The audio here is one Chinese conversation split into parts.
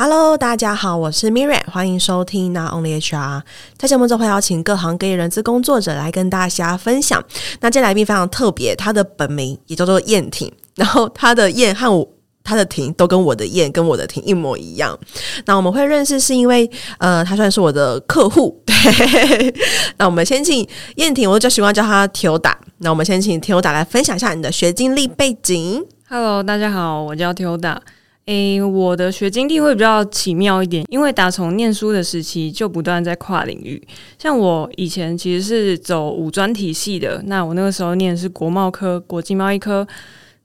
Hello，大家好，我是 Miriam，欢迎收听 Not Only HR。在节目中会邀请各行各业人资工作者来跟大家分享。那这来宾非常特别，他的本名也叫做燕婷，然后他的燕和我他的婷都跟我的燕跟我的婷一模一样。那我们会认识是因为，呃，他算是我的客户。对，那我们先请燕婷，我就习惯叫他 Tilda。那我们先请 Tilda 来分享一下你的学经历背景。Hello，大家好，我叫 Tilda。诶，我的学经历会比较奇妙一点，因为打从念书的时期就不断在跨领域。像我以前其实是走五专体系的，那我那个时候念的是国贸科、国际贸易科。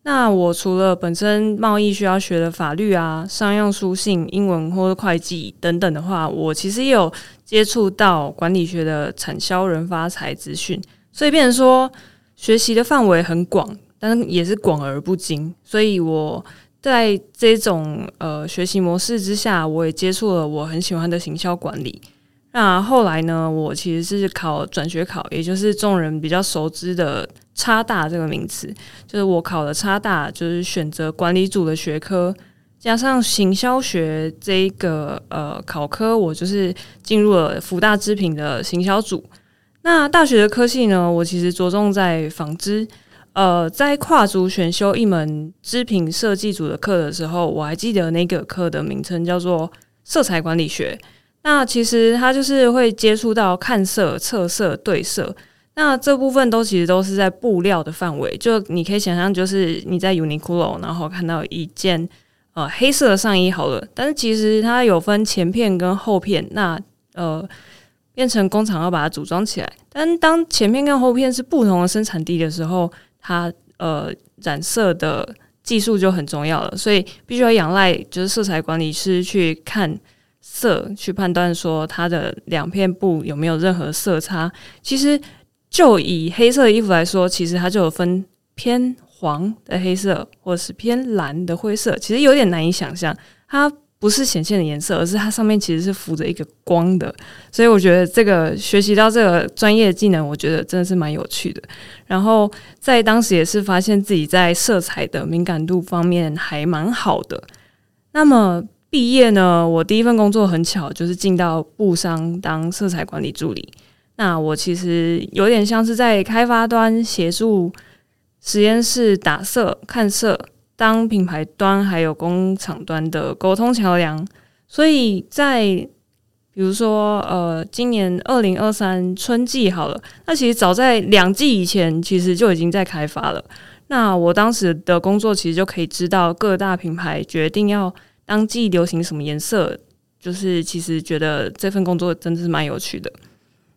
那我除了本身贸易需要学的法律啊、商用书信、英文或者会计等等的话，我其实也有接触到管理学的产销人发财资讯，所以变成说学习的范围很广，但是也是广而不精。所以我。在这种呃学习模式之下，我也接触了我很喜欢的行销管理。那后来呢，我其实是考转学考，也就是众人比较熟知的差大这个名词，就是我考了差大，就是选择管理组的学科，加上行销学这一个呃考科，我就是进入了福大织品的行销组。那大学的科系呢，我其实着重在纺织。呃，在跨组选修一门织品设计组的课的时候，我还记得那个课的名称叫做色彩管理学。那其实它就是会接触到看色、测色、对色。那这部分都其实都是在布料的范围。就你可以想象，就是你在 Uniqlo 然后看到一件呃黑色的上衣好了，但是其实它有分前片跟后片。那呃，变成工厂要把它组装起来。但当前片跟后片是不同的生产地的时候，它呃染色的技术就很重要了，所以必须要仰赖就是色彩管理师去看色，去判断说它的两片布有没有任何色差。其实就以黑色的衣服来说，其实它就有分偏黄的黑色，或是偏蓝的灰色，其实有点难以想象它。不是显现的颜色，而是它上面其实是浮着一个光的，所以我觉得这个学习到这个专业技能，我觉得真的是蛮有趣的。然后在当时也是发现自己在色彩的敏感度方面还蛮好的。那么毕业呢，我第一份工作很巧，就是进到布商当色彩管理助理。那我其实有点像是在开发端协助实验室打色、看色。当品牌端还有工厂端的沟通桥梁，所以在比如说呃，今年二零二三春季好了，那其实早在两季以前，其实就已经在开发了。那我当时的工作其实就可以知道各大品牌决定要当季流行什么颜色，就是其实觉得这份工作真的是蛮有趣的。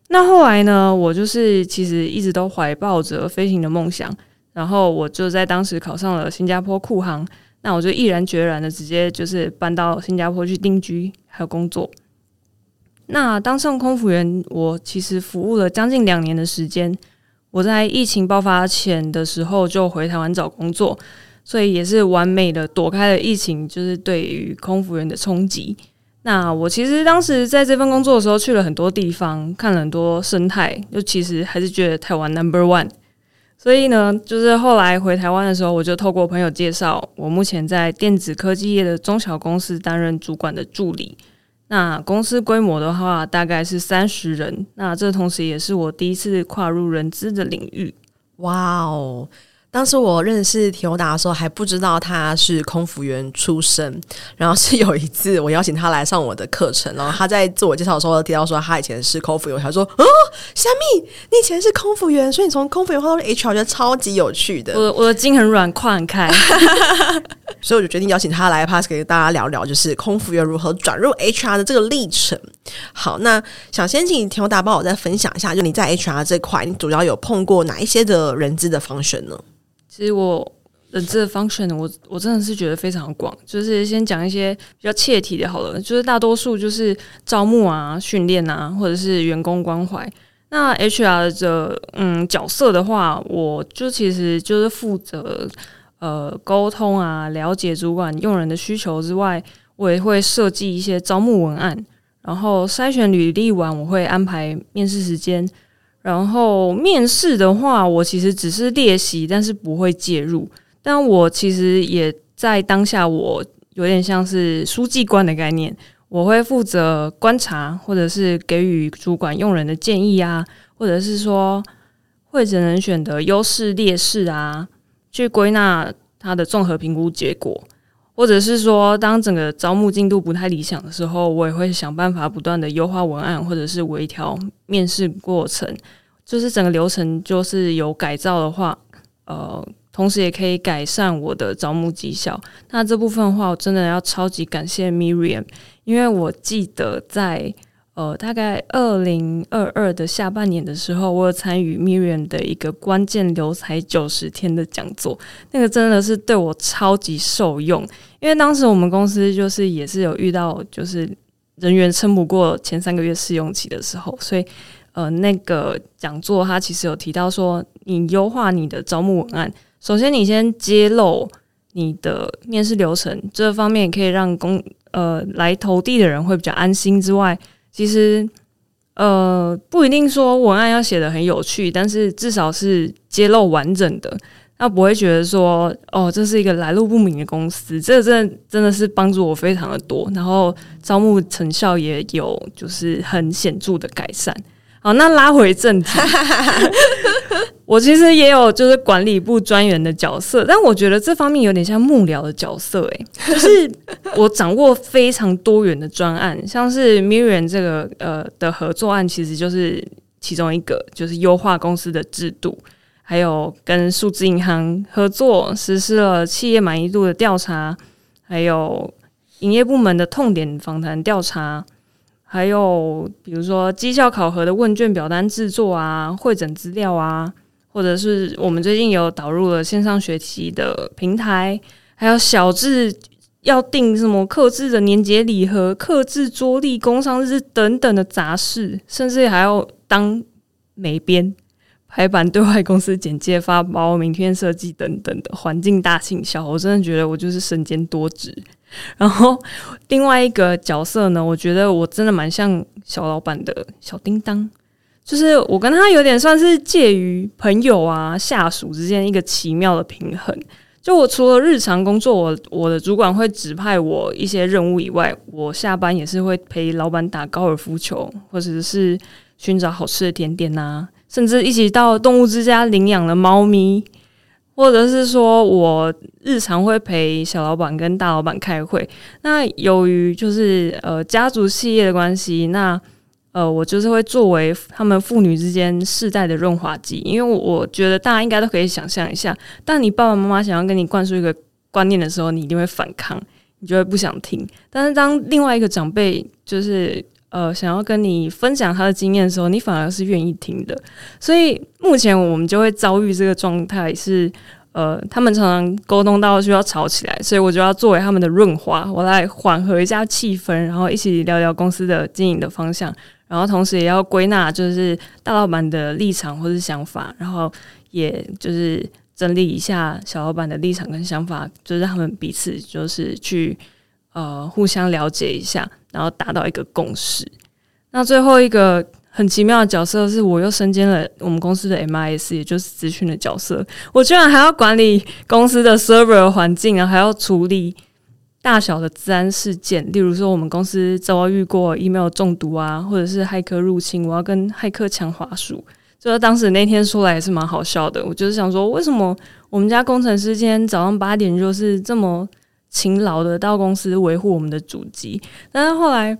那后来呢，我就是其实一直都怀抱着飞行的梦想。然后我就在当时考上了新加坡库航，那我就毅然决然的直接就是搬到新加坡去定居还有工作。那当上空服员，我其实服务了将近两年的时间。我在疫情爆发前的时候就回台湾找工作，所以也是完美的躲开了疫情，就是对于空服员的冲击。那我其实当时在这份工作的时候去了很多地方，看了很多生态，就其实还是觉得台湾 Number One。所以呢，就是后来回台湾的时候，我就透过朋友介绍，我目前在电子科技业的中小公司担任主管的助理。那公司规模的话，大概是三十人。那这同时也是我第一次跨入人资的领域。哇哦！当时我认识铁欧达的时候，还不知道他是空服员出身。然后是有一次，我邀请他来上我的课程，然后他在自我介绍的时候提到说，他以前是空服员。他说：“哦，虾米，你以前是空服员，所以你从空服员换到 HR，我觉得超级有趣的。”我我的筋很软，胯很开，所以我就决定邀请他来 Podcast 给大家聊聊，就是空服员如何转入 HR 的这个历程。好，那想先请田欧达帮我再分享一下，就你在 HR 这块，你主要有碰过哪一些的人资的 function 呢？其实我的这个 function，我我真的是觉得非常广。就是先讲一些比较切题的，好了，就是大多数就是招募啊、训练啊，或者是员工关怀。那 HR 的嗯角色的话，我就其实就是负责呃沟通啊，了解主管用人的需求之外，我也会设计一些招募文案，然后筛选履历完，我会安排面试时间。然后面试的话，我其实只是列席，但是不会介入。但我其实也在当下，我有点像是书记官的概念。我会负责观察，或者是给予主管用人的建议啊，或者是说会诊人选的优势劣势啊，去归纳他的综合评估结果，或者是说当整个招募进度不太理想的时候，我也会想办法不断的优化文案，或者是微调面试过程，就是整个流程就是有改造的话，呃。同时也可以改善我的招募绩效。那这部分的话，我真的要超级感谢 Miriam，因为我记得在呃大概二零二二的下半年的时候，我有参与 Miriam 的一个关键留才九十天的讲座，那个真的是对我超级受用。因为当时我们公司就是也是有遇到就是人员撑不过前三个月试用期的时候，所以呃那个讲座它其实有提到说，你优化你的招募文案。首先，你先揭露你的面试流程，这方面也可以让公呃来投递的人会比较安心。之外，其实呃不一定说文案要写的很有趣，但是至少是揭露完整的，那不会觉得说哦这是一个来路不明的公司。这个真的真的是帮助我非常的多，然后招募成效也有就是很显著的改善。好，那拉回正题。我其实也有就是管理部专员的角色，但我觉得这方面有点像幕僚的角色，诶，就是我掌握非常多元的专案，像是 Miriam 这个呃的合作案，其实就是其中一个，就是优化公司的制度，还有跟数字银行合作实施了企业满意度的调查，还有营业部门的痛点访谈调查。还有比如说绩效考核的问卷表单制作啊，会诊资料啊，或者是我们最近有导入了线上学习的平台，还有小至要订什么刻制的年节礼盒、刻制桌历、工商日等等的杂事，甚至还要当美编、排版、对外公司简介发包、名片设计等等的环境大行销，我真的觉得我就是身兼多职。然后另外一个角色呢，我觉得我真的蛮像小老板的小叮当，就是我跟他有点算是介于朋友啊、下属之间一个奇妙的平衡。就我除了日常工作，我我的主管会指派我一些任务以外，我下班也是会陪老板打高尔夫球，或者是寻找好吃的甜点啊，甚至一起到动物之家领养了猫咪。或者是说，我日常会陪小老板跟大老板开会。那由于就是呃家族企业的关系，那呃我就是会作为他们父女之间世代的润滑剂。因为我觉得大家应该都可以想象一下，当你爸爸妈妈想要跟你灌输一个观念的时候，你一定会反抗，你就会不想听。但是当另外一个长辈就是呃想要跟你分享他的经验的时候，你反而是愿意听的。所以目前我们就会遭遇这个状态是。呃，他们常常沟通到需要吵起来，所以我就要作为他们的润滑，我来缓和一下气氛，然后一起聊聊公司的经营的方向，然后同时也要归纳就是大老板的立场或是想法，然后也就是整理一下小老板的立场跟想法，就是让他们彼此就是去呃互相了解一下，然后达到一个共识。那最后一个。很奇妙的角色是，我又身兼了我们公司的 MIS，也就是资讯的角色。我居然还要管理公司的 server 环境啊，还要处理大小的治安事件，例如说我们公司遭遇过 email 中毒啊，或者是骇客入侵，我要跟骇客抢滑鼠。就是当时那天说来也是蛮好笑的。我就是想说，为什么我们家工程师今天早上八点就是这么勤劳的到公司维护我们的主机？但是后来。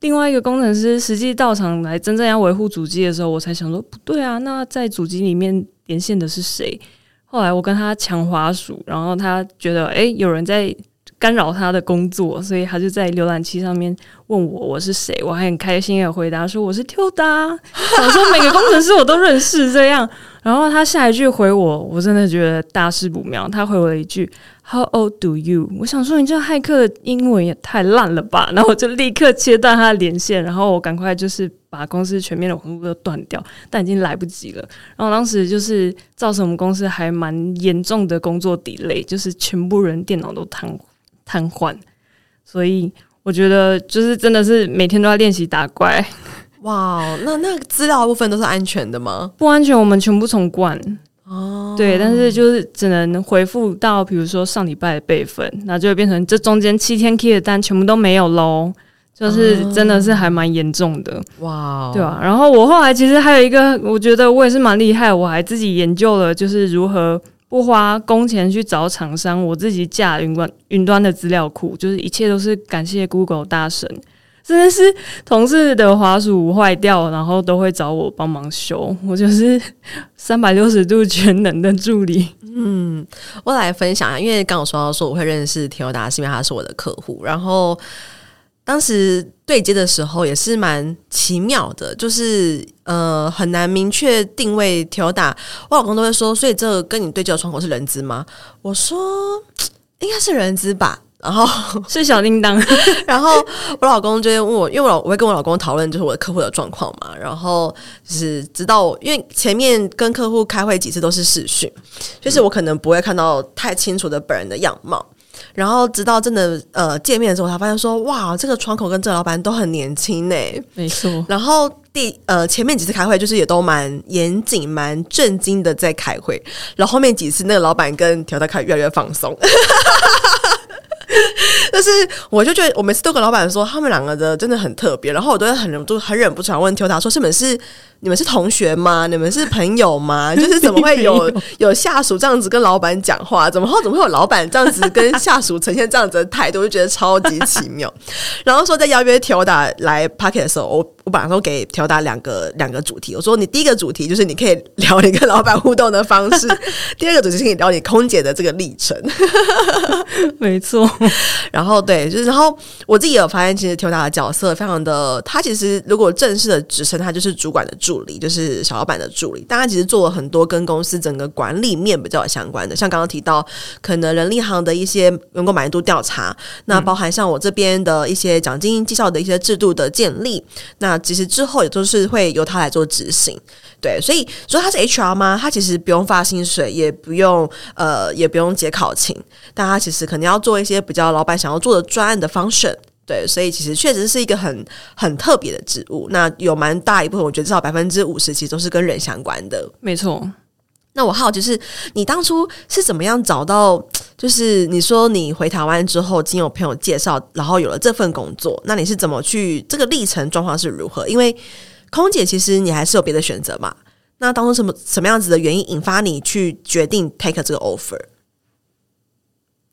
另外一个工程师实际到场来真正要维护主机的时候，我才想说不对啊，那在主机里面连线的是谁？后来我跟他抢滑鼠，然后他觉得诶有人在干扰他的工作，所以他就在浏览器上面问我我是谁，我还很开心的回答说我是 Tilda，想说每个工程师我都认识这样。然后他下一句回我，我真的觉得大事不妙。他回我了一句 “How old do you？” 我想说，你这骇客的英文也太烂了吧！然后我就立刻切断他的连线，然后我赶快就是把公司全面的网络都断掉，但已经来不及了。然后当时就是造成我们公司还蛮严重的工作 delay，就是全部人电脑都瘫痪瘫痪。所以我觉得就是真的是每天都在练习打怪。哇，那那资料部分都是安全的吗？不安全，我们全部重灌。哦，对，但是就是只能回复到比如说上礼拜的备份，那就会变成这中间七天 key 的单全部都没有喽，就是真的是还蛮严重的。哇，对啊。然后我后来其实还有一个，我觉得我也是蛮厉害，我还自己研究了，就是如何不花工钱去找厂商，我自己架云端云端的资料库，就是一切都是感谢 Google 大神。真的是同事的滑鼠坏掉，然后都会找我帮忙修。我就是 三百六十度全能的助理。嗯，我来分享一下，因为刚刚说到说我会认识田友达，是因为他是我的客户。然后当时对接的时候也是蛮奇妙的，就是呃很难明确定位调打。我老公都会说，所以这个跟你对接的窗口是人资吗？我说应该是人资吧。然后 是小叮当，然后我老公就会问我，因为我老我会跟我老公讨论就是我的客户的状况嘛，然后就是直到因为前面跟客户开会几次都是视讯，就是我可能不会看到太清楚的本人的样貌，然后直到真的呃见面的时候，才发现说哇，这个窗口跟这个老板都很年轻呢，没错。然后第呃前面几次开会就是也都蛮严谨、蛮震惊的在开会，然后后面几次那个老板跟调他开越来越放松。但是我就觉得，我每次都跟老板说，他们两个的真的很特别，然后我都会很忍不住、很忍不住想问 Tilda 说，是不是？你们是同学吗？你们是朋友吗？就是怎么会有有下属这样子跟老板讲话？怎么会怎么会有老板这样子跟下属呈现这样子的态度？我就觉得超级奇妙。然后说在邀约 Q 达来 Pocket 的时候，我我本来说给调达两个两个主题。我说你第一个主题就是你可以聊你跟老板互动的方式，第二个主题是可以聊你空姐的这个历程。没错。然后对，就是然后我自己有发现，其实调达的角色非常的，他其实如果正式的职称，他就是主管的助。助理就是小老板的助理，大家其实做了很多跟公司整个管理面比较相关的，像刚刚提到可能人力行的一些员工满意度调查，那包含像我这边的一些奖金绩效的一些制度的建立，那其实之后也都是会由他来做执行。对，所以说他是 HR 吗？他其实不用发薪水，也不用呃，也不用结考勤，但他其实可能要做一些比较老板想要做的专案的 function。对，所以其实确实是一个很很特别的职务。那有蛮大一部分，我觉得至少百分之五十其实都是跟人相关的。没错。那我好奇是，你当初是怎么样找到？就是你说你回台湾之后，经有朋友介绍，然后有了这份工作。那你是怎么去这个历程状况是如何？因为空姐其实你还是有别的选择嘛。那当初什么什么样子的原因引发你去决定 take 这个 offer？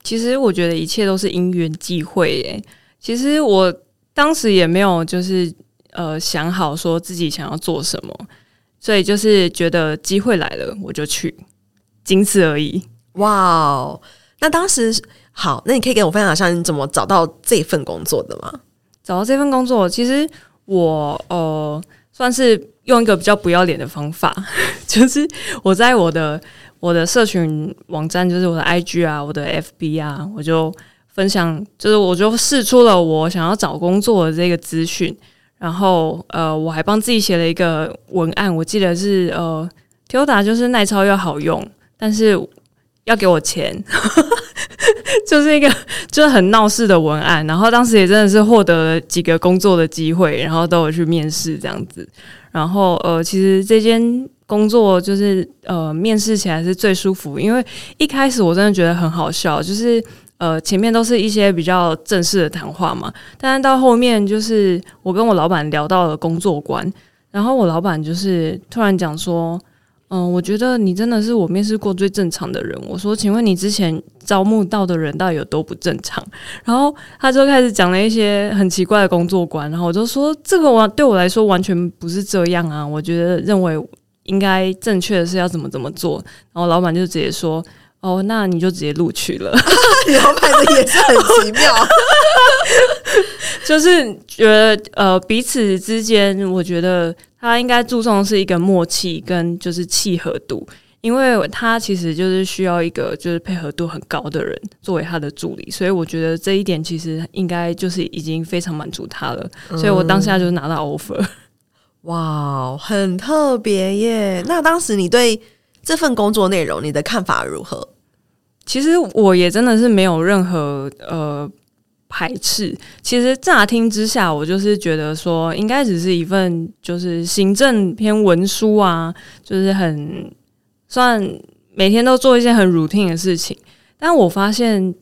其实我觉得一切都是因缘际会耶。其实我当时也没有就是呃想好说自己想要做什么，所以就是觉得机会来了我就去，仅此而已。哇哦！那当时好，那你可以给我分享一下你怎么找到这份工作的吗？找到这份工作，其实我呃算是用一个比较不要脸的方法，就是我在我的我的社群网站，就是我的 IG 啊，我的 FB 啊，我就。分享就是，我就试出了我想要找工作的这个资讯，然后呃，我还帮自己写了一个文案，我记得是呃，Tilda 就是耐操又好用，但是要给我钱，就是一个就是很闹事的文案。然后当时也真的是获得了几个工作的机会，然后都有去面试这样子。然后呃，其实这间工作就是呃，面试起来是最舒服，因为一开始我真的觉得很好笑，就是。呃，前面都是一些比较正式的谈话嘛，但是到后面就是我跟我老板聊到了工作观，然后我老板就是突然讲说，嗯、我觉得你真的是我面试过最正常的人。我说，请问你之前招募到的人到底有多不正常？然后他就开始讲了一些很奇怪的工作观，然后我就说，这个完对我来说完全不是这样啊，我觉得认为应该正确的是要怎么怎么做。然后老板就直接说。哦，那你就直接录取了。你老板的也是很奇妙，就是觉得呃彼此之间，我觉得他应该注重的是一个默契跟就是契合度，因为他其实就是需要一个就是配合度很高的人作为他的助理，所以我觉得这一点其实应该就是已经非常满足他了，嗯、所以我当下就拿到 offer。哇，很特别耶！那当时你对这份工作内容，你的看法如何？其实我也真的是没有任何呃排斥。其实乍听之下，我就是觉得说，应该只是一份就是行政偏文书啊，就是很算每天都做一些很 routine 的事情，但我发现，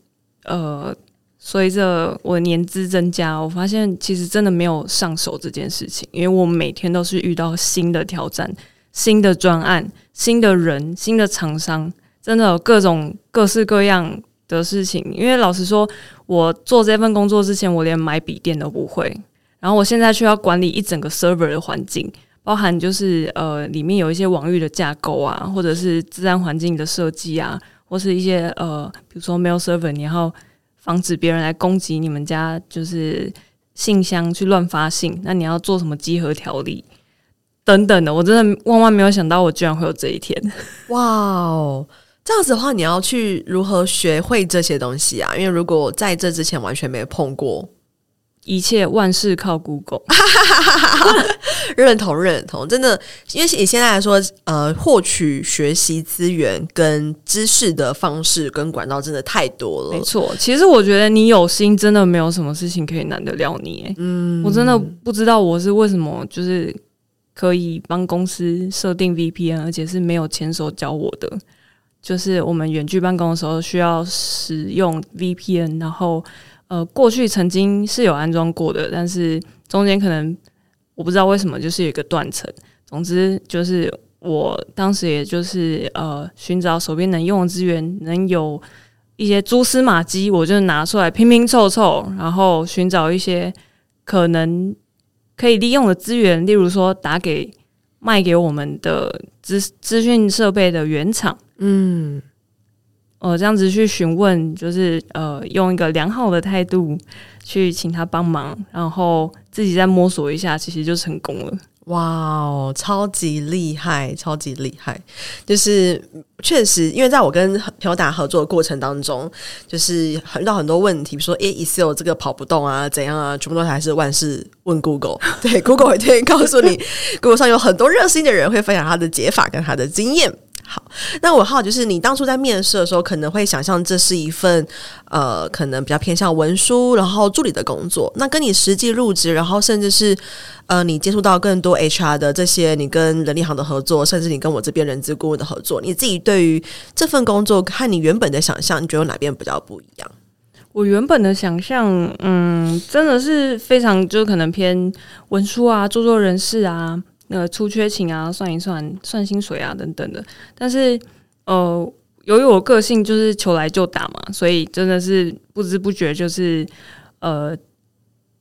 呃，随着我年资增加，我发现其实真的没有上手这件事情，因为我每天都是遇到新的挑战、新的专案、新的人、新的厂商，真的有各种各式各样的事情。因为老实说，我做这份工作之前，我连买笔电都不会。然后我现在需要管理一整个 server 的环境，包含就是呃里面有一些网域的架构啊，或者是资安环境的设计啊，或是一些呃比如说 mail server，你要防止别人来攻击你们家就是信箱去乱发信，那你要做什么集合条例等等的，我真的万万没有想到我居然会有这一天。哇哦，这样子的话，你要去如何学会这些东西啊？因为如果在这之前完全没有碰过。一切万事靠 Google，认同认同，真的，因为以现在来说，呃，获取学习资源跟知识的方式跟管道真的太多了。没错，其实我觉得你有心，真的没有什么事情可以难得了你。嗯，我真的不知道我是为什么，就是可以帮公司设定 VPN，而且是没有牵手教我的。就是我们远距办公的时候需要使用 VPN，然后。呃，过去曾经是有安装过的，但是中间可能我不知道为什么就是有一个断层。总之就是我当时也就是呃寻找手边能用的资源，能有一些蛛丝马迹，我就拿出来拼拼凑凑，然后寻找一些可能可以利用的资源，例如说打给卖给我们的资资讯设备的原厂，嗯。呃，这样子去询问，就是呃，用一个良好的态度去请他帮忙，然后自己再摸索一下，其实就成功了。哇哦，超级厉害，超级厉害！就是确实，因为在我跟朋友打合作的过程当中，就是遇到很多问题，比如说，诶，Excel 这个跑不动啊，怎样啊，全部都还是万事问 Google。对，Google 会特意 告诉你，Google 上有很多热心的人会分享他的解法跟他的经验。好，那我好就是你当初在面试的时候，可能会想象这是一份呃，可能比较偏向文书，然后助理的工作。那跟你实际入职，然后甚至是呃，你接触到更多 HR 的这些，你跟人力行的合作，甚至你跟我这边人资顾问的合作，你自己对于这份工作和你原本的想象，你觉得哪边比较不一样？我原本的想象，嗯，真的是非常就是可能偏文书啊，做做人事啊。那个出缺勤啊，算一算，算薪水啊，等等的。但是，呃，由于我个性就是求来就打嘛，所以真的是不知不觉就是呃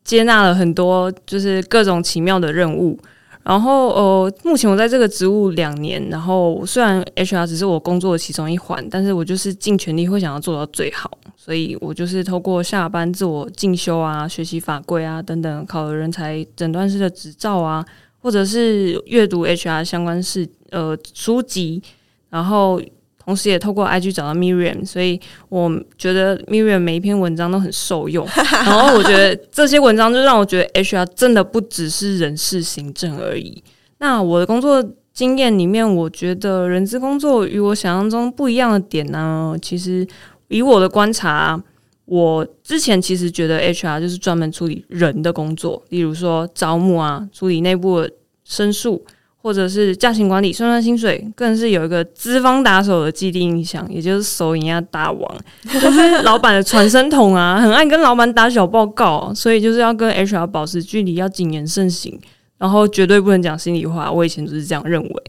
接纳了很多就是各种奇妙的任务。然后，呃，目前我在这个职务两年，然后虽然 HR 只是我工作的其中一环，但是我就是尽全力会想要做到最好。所以我就是透过下班自我进修啊，学习法规啊等等，考了人才诊断师的执照啊。或者是阅读 HR 相关事呃书籍，然后同时也透过 IG 找到 Miriam，所以我觉得 Miriam 每一篇文章都很受用。然后我觉得这些文章就让我觉得 HR 真的不只是人事行政而已。那我的工作经验里面，我觉得人资工作与我想象中不一样的点呢，其实以我的观察，我之前其实觉得 HR 就是专门处理人的工作，例如说招募啊，处理内部的申诉，或者是假期管理、算算薪水，更是有一个资方打手的既定印象，也就是手淫啊大王，就是老板的传声筒啊，很爱跟老板打小报告，所以就是要跟 HR 保持距离，要谨言慎行，然后绝对不能讲心里话。我以前就是这样认为。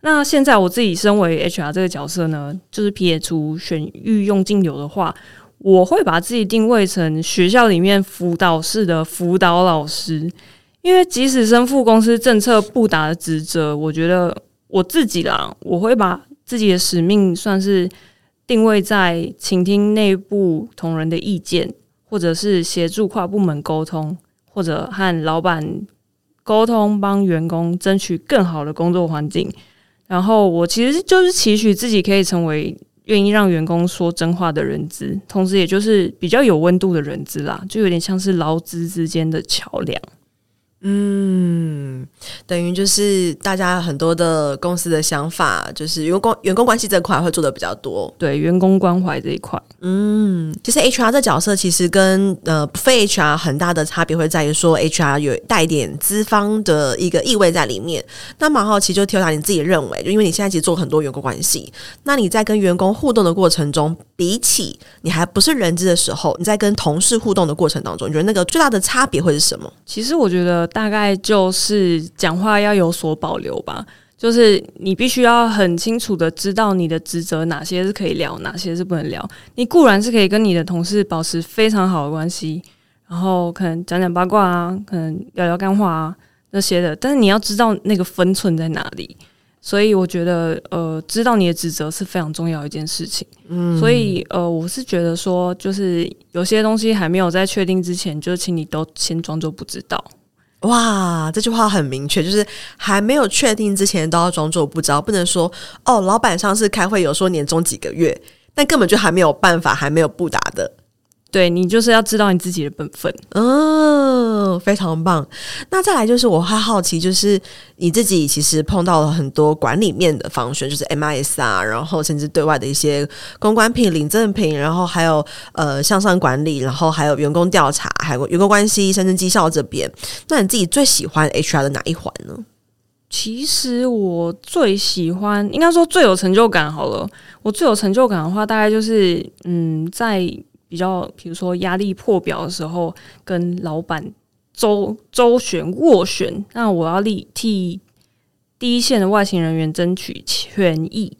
那现在我自己身为 HR 这个角色呢，就是撇除选育用进流的话。我会把自己定位成学校里面辅导室的辅导老师，因为即使身负公司政策不达的职责，我觉得我自己啦，我会把自己的使命算是定位在倾听内部同仁的意见，或者是协助跨部门沟通，或者和老板沟通，帮员工争取更好的工作环境。然后我其实就是期许自己可以成为。愿意让员工说真话的人资，同时也就是比较有温度的人资啦，就有点像是劳资之间的桥梁。嗯，等于就是大家很多的公司的想法，就是员工员工关系这块会做的比较多，对员工关怀这一块。嗯，其实 HR 这角色其实跟呃非 HR 很大的差别会在于说，HR 有带一点资方的一个意味在里面。那蛮好奇，就 Tilda 你自己认为，就因为你现在其实做很多员工关系，那你在跟员工互动的过程中，比起你还不是人资的时候，你在跟同事互动的过程当中，你觉得那个最大的差别会是什么？其实我觉得。大概就是讲话要有所保留吧，就是你必须要很清楚的知道你的职责，哪些是可以聊，哪些是不能聊。你固然是可以跟你的同事保持非常好的关系，然后可能讲讲八卦啊，可能聊聊干话啊那些的，但是你要知道那个分寸在哪里。所以我觉得，呃，知道你的职责是非常重要一件事情。嗯，所以呃，我是觉得说，就是有些东西还没有在确定之前，就请你都先装作不知道。哇，这句话很明确，就是还没有确定之前都要装作不知道，不能说哦，老板上次开会有说年终几个月，但根本就还没有办法，还没有不打的。对，你就是要知道你自己的本分，嗯，非常棒。那再来就是我还好奇，就是你自己其实碰到了很多管理面的方式，就是 MIS 啊，然后甚至对外的一些公关品、领赠品，然后还有呃向上管理，然后还有员工调查，还有员工关系、甚至绩效这边。那你自己最喜欢 HR 的哪一环呢？其实我最喜欢，应该说最有成就感好了。我最有成就感的话，大概就是嗯，在。比较，比如说压力破表的时候，跟老板周周旋斡旋，那我要立替第一线的外勤人员争取权益。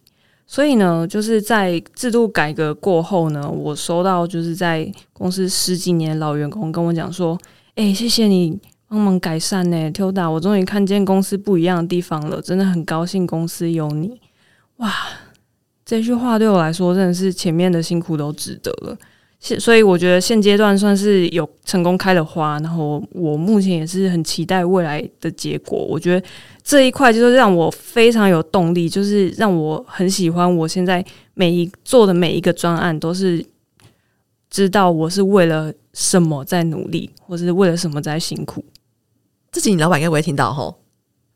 所以呢，就是在制度改革过后呢，我收到就是在公司十几年老员工跟我讲说：“哎、欸，谢谢你帮忙改善呢，Tilda，我终于看见公司不一样的地方了，真的很高兴公司有你。”哇，这句话对我来说真的是前面的辛苦都值得了。所以我觉得现阶段算是有成功开了花，然后我目前也是很期待未来的结果。我觉得这一块就是让我非常有动力，就是让我很喜欢我现在每一做的每一个专案，都是知道我是为了什么在努力，或是为了什么在辛苦。自己你老板应该不会听到吼。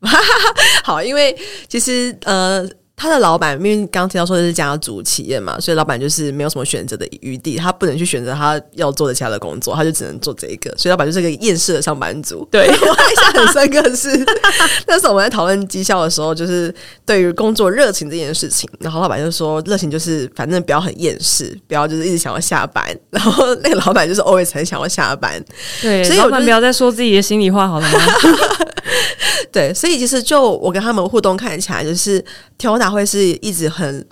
好，因为其实呃。他的老板，因为刚刚提到说的是家族企业嘛，所以老板就是没有什么选择的余地，他不能去选择他要做的其他的工作，他就只能做这一个，所以老板就是个厌世的上班族。对，我印象很深刻是，那时候我们在讨论绩效的时候，就是对于工作热情这件事情，然后老板就说，热情就是反正不要很厌世，不要就是一直想要下班，然后那个老板就是 always 很想要下班。对，所以老板不要再说自己的心里话好了吗？对，所以其实就我跟他们互动看起来，就是 Tilda 会是一直很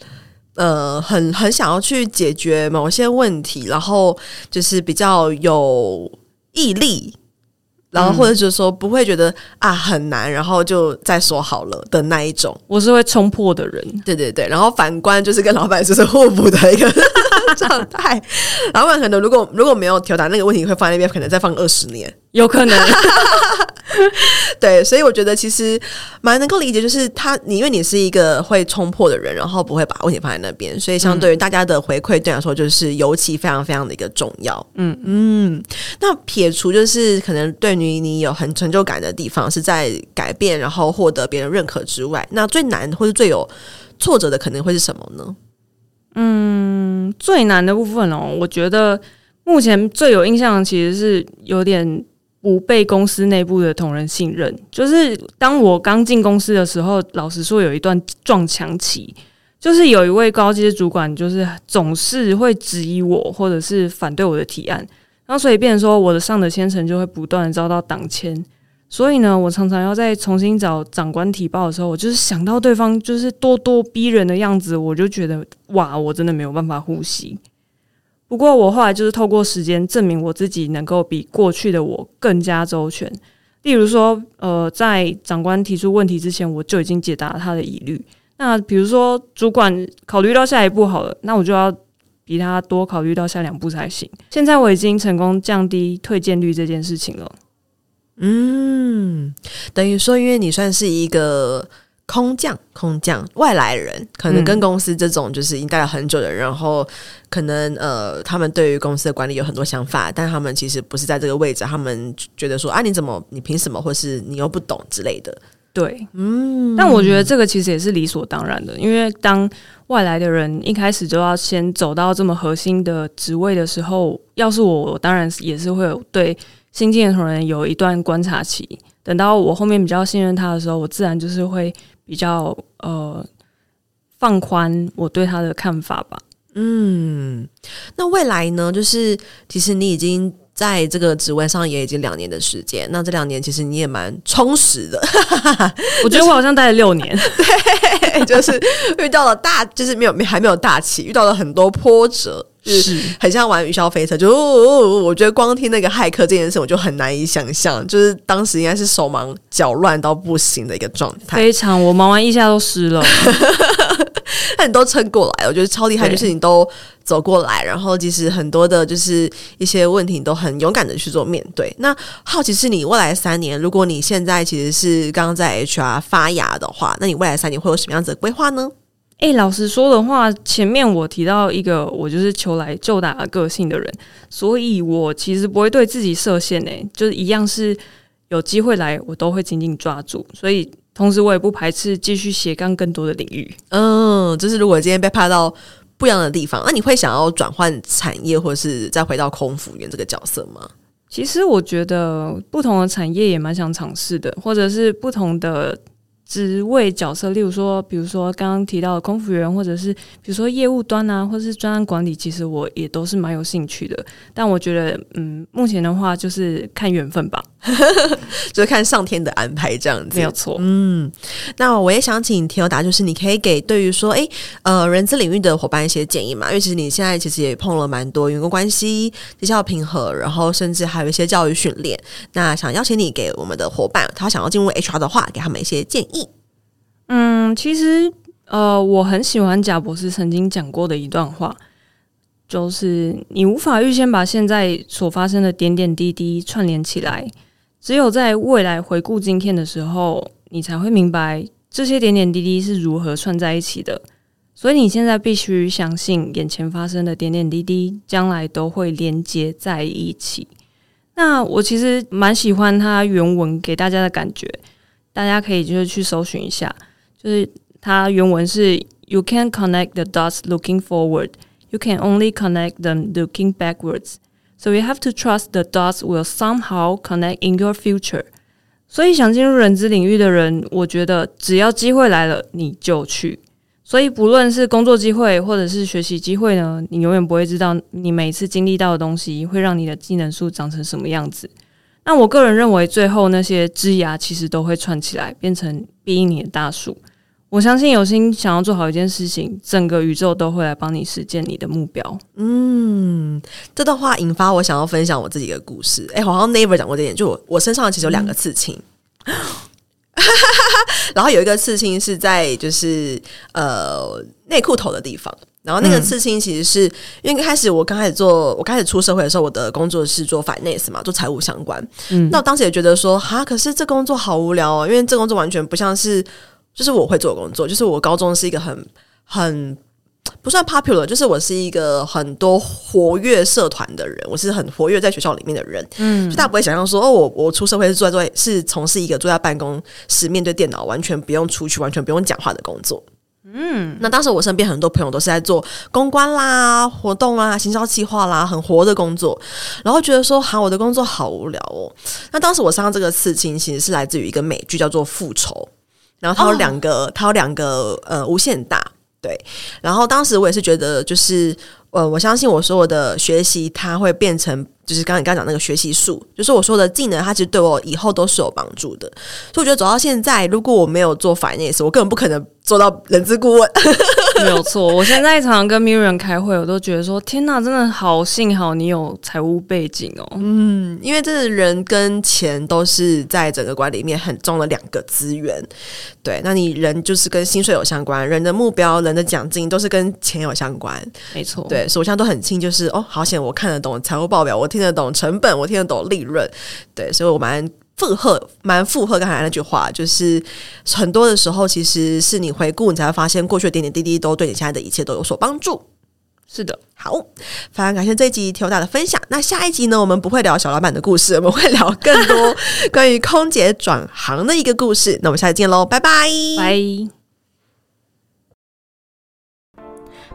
呃很很想要去解决某些问题，然后就是比较有毅力，然后或者就是说不会觉得啊很难，然后就再说好了的那一种。我是会冲破的人，对对对。然后反观就是跟老板就是互补的一个状态。老板可能如果如果没有 Tilda 那个问题，会放在那边，可能再放二十年，有可能。对，所以我觉得其实蛮能够理解，就是他，你因为你是一个会冲破的人，然后不会把问题放在那边，所以相对于大家的回馈，对来说就是尤其非常非常的一个重要。嗯嗯，那撇除就是可能对于你有很成就感的地方是在改变，然后获得别人认可之外，那最难或者最有挫折的可能会是什么呢？嗯，最难的部分哦，我觉得目前最有印象的其实是有点。不被公司内部的同仁信任，就是当我刚进公司的时候，老实说有一段撞墙期，就是有一位高阶主管，就是总是会质疑我，或者是反对我的提案，然后所以变成说我的上的签呈就会不断的遭到挡签，所以呢，我常常要再重新找长官提报的时候，我就是想到对方就是咄咄逼人的样子，我就觉得哇，我真的没有办法呼吸。不过我后来就是透过时间证明我自己能够比过去的我更加周全。例如说，呃，在长官提出问题之前，我就已经解答了他的疑虑。那比如说，主管考虑到下一步好了，那我就要比他多考虑到下两步才行。现在我已经成功降低退件率这件事情了。嗯，等于说，因为你算是一个。空降，空降外来人，可能跟公司这种就是已经待了很久的人，嗯、然后可能呃，他们对于公司的管理有很多想法，但他们其实不是在这个位置，他们觉得说啊，你怎么，你凭什么，或是你又不懂之类的。对，嗯，但我觉得这个其实也是理所当然的，因为当外来的人一开始就要先走到这么核心的职位的时候，要是我，我当然也是会有对新进的同仁有一段观察期，等到我后面比较信任他的时候，我自然就是会。比较呃放宽我对他的看法吧。嗯，那未来呢？就是其实你已经在这个职位上也已经两年的时间，那这两年其实你也蛮充实的。我觉得我好像待了六年，对，就是遇到了大，就是没有没还没有大起，遇到了很多波折。是很像玩云霄飞车，就、哦、我觉得光听那个骇客这件事，我就很难以想象，就是当时应该是手忙脚乱到不行的一个状态。非常，我忙完一下都湿了，那你都撑过来，我觉得超厉害，就是你都走过来，然后其实很多的，就是一些问题你都很勇敢的去做面对。那好奇是你未来三年，如果你现在其实是刚刚在 HR 发芽的话，那你未来三年会有什么样子的规划呢？诶、欸，老实说的话，前面我提到一个，我就是求来就打个性的人，所以我其实不会对自己设限诶，就是一样是有机会来，我都会紧紧抓住。所以同时我也不排斥继续斜杠更多的领域。嗯，就是如果今天被派到不一样的地方，那你会想要转换产业，或是再回到空服员这个角色吗？其实我觉得不同的产业也蛮想尝试的，或者是不同的。职位角色，例如说，比如说刚刚提到的空服员，或者是比如说业务端啊，或者是专案管理，其实我也都是蛮有兴趣的。但我觉得，嗯，目前的话就是看缘分吧，就是看上天的安排这样子，没有错。嗯，那我也想请田友达就是你可以给对于说，诶，呃，人资领域的伙伴一些建议嘛？因为其实你现在其实也碰了蛮多员工关系、绩效平和，然后甚至还有一些教育训练。那想邀请你给我们的伙伴，他想要进入 HR 的话，给他们一些建议。嗯，其实呃，我很喜欢贾博士曾经讲过的一段话，就是你无法预先把现在所发生的点点滴滴串联起来，只有在未来回顾今天的时候，你才会明白这些点点滴滴是如何串在一起的。所以你现在必须相信，眼前发生的点点滴滴，将来都会连接在一起。那我其实蛮喜欢他原文给大家的感觉，大家可以就是去搜寻一下。就是它原文是 You can connect the dots looking forward, you can only connect them looking backwards. So you have to trust the dots will somehow connect in your future. 所以想进入人资领域的人，我觉得只要机会来了，你就去。所以不论是工作机会或者是学习机会呢，你永远不会知道你每次经历到的东西会让你的技能树长成什么样子。那我个人认为，最后那些枝芽其实都会串起来，变成第一年的大树。我相信有心想要做好一件事情，整个宇宙都会来帮你实现你的目标。嗯，这段话引发我想要分享我自己的故事。哎，好像 Never 讲过这点，就我我身上其实有两个刺青，嗯、然后有一个刺青是在就是呃内裤头的地方，然后那个刺青其实是、嗯、因为一开始我刚开始做，我开始出社会的时候，我的工作是做 finance 嘛，做财务相关。嗯，那我当时也觉得说，哈，可是这工作好无聊哦，因为这工作完全不像是。就是我会做工作，就是我高中是一个很很不算 popular，就是我是一个很多活跃社团的人，我是很活跃在学校里面的人，嗯，就大家不会想象说哦，我我出社会是坐在坐是从事一个坐在办公室面对电脑，完全不用出去，完全不用讲话的工作，嗯，那当时我身边很多朋友都是在做公关啦、活动啦、行销计划啦，很活的工作，然后觉得说，哈，我的工作好无聊哦。那当时我身上这个刺青其实是来自于一个美剧，叫做《复仇》。然后它有两个，oh. 它有两个呃无限大，对。然后当时我也是觉得，就是呃，我相信我所有的学习，它会变成。就是刚刚你刚刚讲那个学习术，就是我说的技能，它其实对我以后都是有帮助的。所以我觉得走到现在，如果我没有做 finance，我根本不可能做到人资顾问。没有错，我现在常常跟 Miriam 开会，我都觉得说：天哪，真的好幸好你有财务背景哦。嗯，因为这个人跟钱都是在整个管理里面很重的两个资源。对，那你人就是跟薪水有相关，人的目标、人的奖金都是跟钱有相关。没错，对，所以我现在都很清，就是哦，好险，我看得懂财务报表，我。听得懂成本，我听得懂利润，对，所以我蛮附和，蛮附和刚才那句话，就是很多的时候，其实是你回顾，你才会发现过去的点点滴滴都对你现在的一切都有所帮助。是的，好，非常感谢这一集 Tilda 的分享。那下一集呢，我们不会聊小老板的故事，我们会聊更多关于空姐转行的一个故事。那我们下次见喽，拜拜，拜。